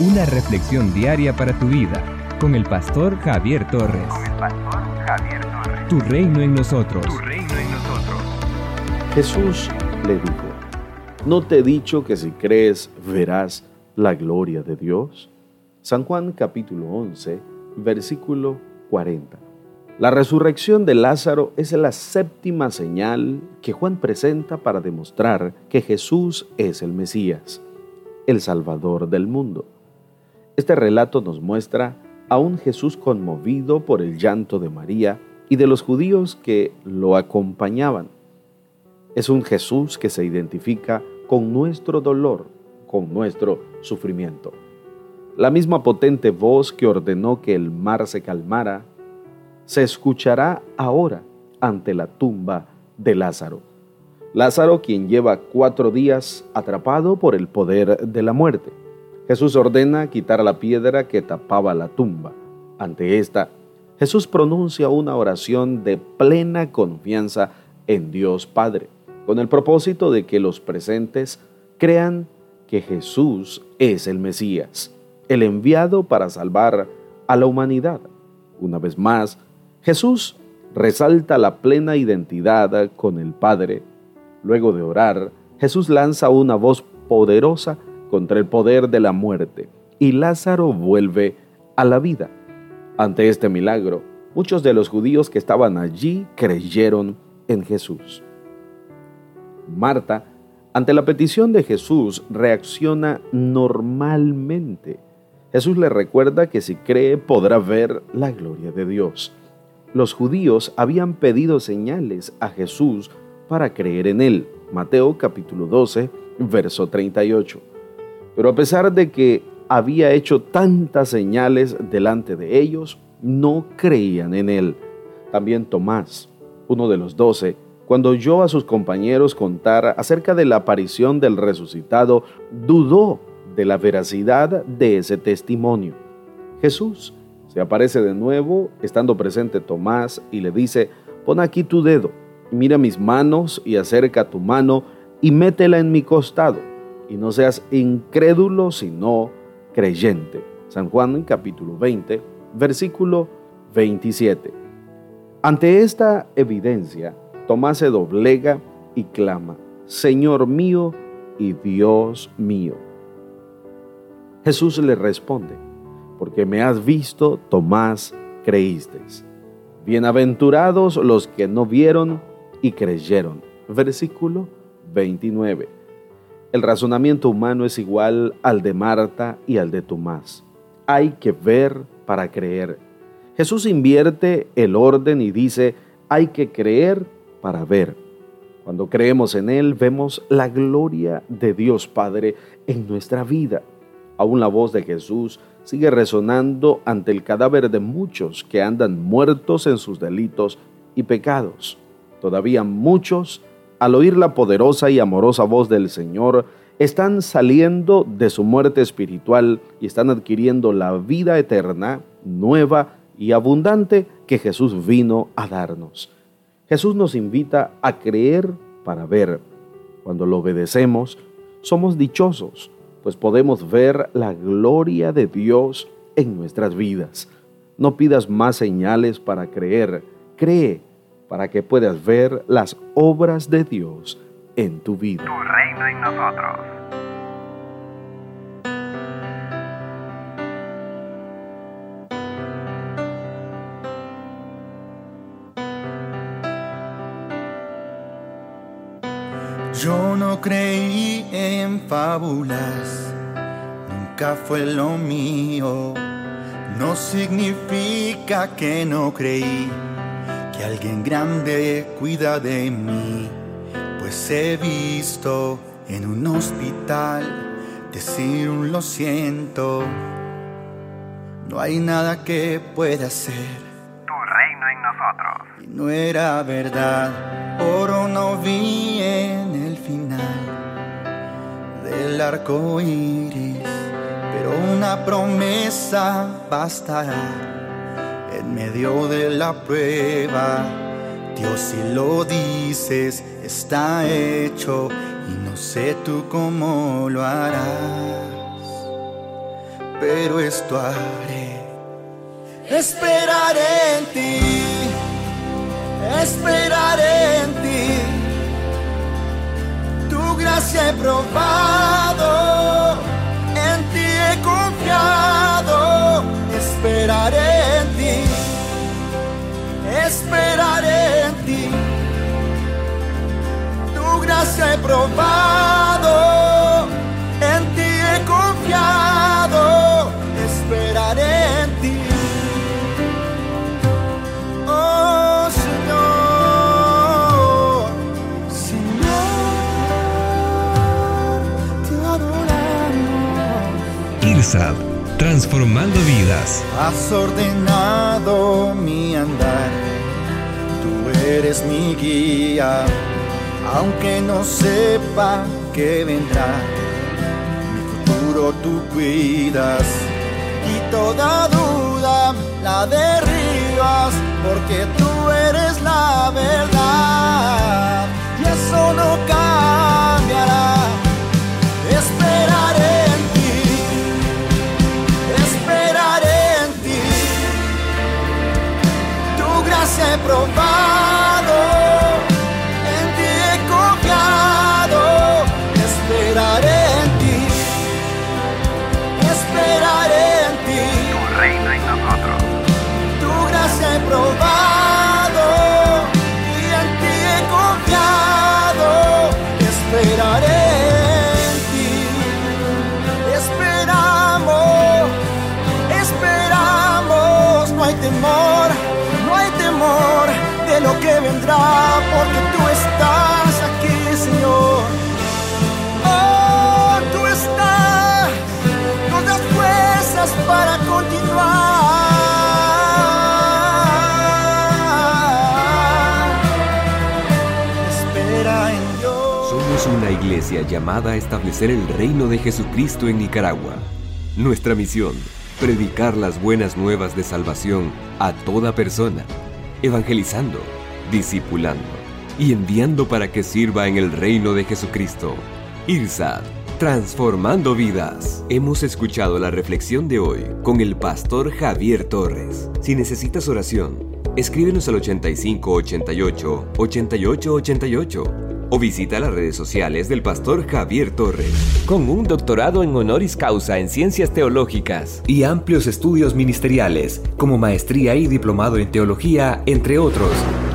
Una reflexión diaria para tu vida con el pastor Javier Torres. Con el pastor Javier Torres. Tu reino en nosotros. Tu reino en nosotros. Jesús le dijo, ¿no te he dicho que si crees verás la gloria de Dios? San Juan capítulo 11, versículo 40. La resurrección de Lázaro es la séptima señal que Juan presenta para demostrar que Jesús es el Mesías, el Salvador del mundo. Este relato nos muestra a un Jesús conmovido por el llanto de María y de los judíos que lo acompañaban. Es un Jesús que se identifica con nuestro dolor, con nuestro sufrimiento. La misma potente voz que ordenó que el mar se calmara se escuchará ahora ante la tumba de Lázaro. Lázaro quien lleva cuatro días atrapado por el poder de la muerte. Jesús ordena quitar la piedra que tapaba la tumba. Ante esta, Jesús pronuncia una oración de plena confianza en Dios Padre, con el propósito de que los presentes crean que Jesús es el Mesías, el enviado para salvar a la humanidad. Una vez más, Jesús resalta la plena identidad con el Padre. Luego de orar, Jesús lanza una voz poderosa contra el poder de la muerte y Lázaro vuelve a la vida. Ante este milagro, muchos de los judíos que estaban allí creyeron en Jesús. Marta, ante la petición de Jesús, reacciona normalmente. Jesús le recuerda que si cree podrá ver la gloria de Dios los judíos habían pedido señales a Jesús para creer en él. Mateo capítulo 12, verso 38. Pero a pesar de que había hecho tantas señales delante de ellos, no creían en él. También Tomás, uno de los doce, cuando oyó a sus compañeros contar acerca de la aparición del resucitado, dudó de la veracidad de ese testimonio. Jesús se aparece de nuevo, estando presente Tomás, y le dice, pon aquí tu dedo, mira mis manos y acerca tu mano y métela en mi costado, y no seas incrédulo, sino creyente. San Juan capítulo 20, versículo 27. Ante esta evidencia, Tomás se doblega y clama, Señor mío y Dios mío. Jesús le responde, porque me has visto, Tomás, creíste. Bienaventurados los que no vieron y creyeron. Versículo 29. El razonamiento humano es igual al de Marta y al de Tomás. Hay que ver para creer. Jesús invierte el orden y dice, hay que creer para ver. Cuando creemos en Él, vemos la gloria de Dios Padre en nuestra vida. Aún la voz de Jesús sigue resonando ante el cadáver de muchos que andan muertos en sus delitos y pecados. Todavía muchos, al oír la poderosa y amorosa voz del Señor, están saliendo de su muerte espiritual y están adquiriendo la vida eterna, nueva y abundante que Jesús vino a darnos. Jesús nos invita a creer para ver. Cuando lo obedecemos, somos dichosos pues podemos ver la gloria de Dios en nuestras vidas. No pidas más señales para creer, cree para que puedas ver las obras de Dios en tu vida. Tu reino en nosotros. Yo no creí en fábulas, nunca fue lo mío. No significa que no creí que alguien grande cuida de mí, pues he visto en un hospital decir un lo siento. No hay nada que pueda hacer. Tu reino en nosotros. Y no era verdad, oro no vi en el final del arco iris, pero una promesa bastará medio de la prueba. Dios, si lo dices, está hecho y no sé tú cómo lo harás. pero esto haré. Esperaré en ti, esperaré en ti. Tu gracia he he probado, en ti he confiado. Esperaré en ti. Oh Señor, Señor, te adoramos. IRSAD, transformando vidas. Has ordenado mi andar, tú eres mi guía, aunque no sepa qué vendrá. Mi futuro tú cuidas y toda duda la derribas, porque tú eres la verdad vendrá, porque tú estás aquí, Señor. Oh, tú estás, nos das fuerzas para continuar. Espera en Dios. Somos una iglesia llamada a establecer el reino de Jesucristo en Nicaragua. Nuestra misión, predicar las buenas nuevas de salvación a toda persona, evangelizando, discipulando y enviando para que sirva en el reino de Jesucristo. IRSAD, transformando vidas. Hemos escuchado la reflexión de hoy con el pastor Javier Torres. Si necesitas oración, escríbenos al 8588 8888 o visita las redes sociales del pastor Javier Torres. Con un doctorado en honoris causa en ciencias teológicas y amplios estudios ministeriales, como maestría y diplomado en teología, entre otros.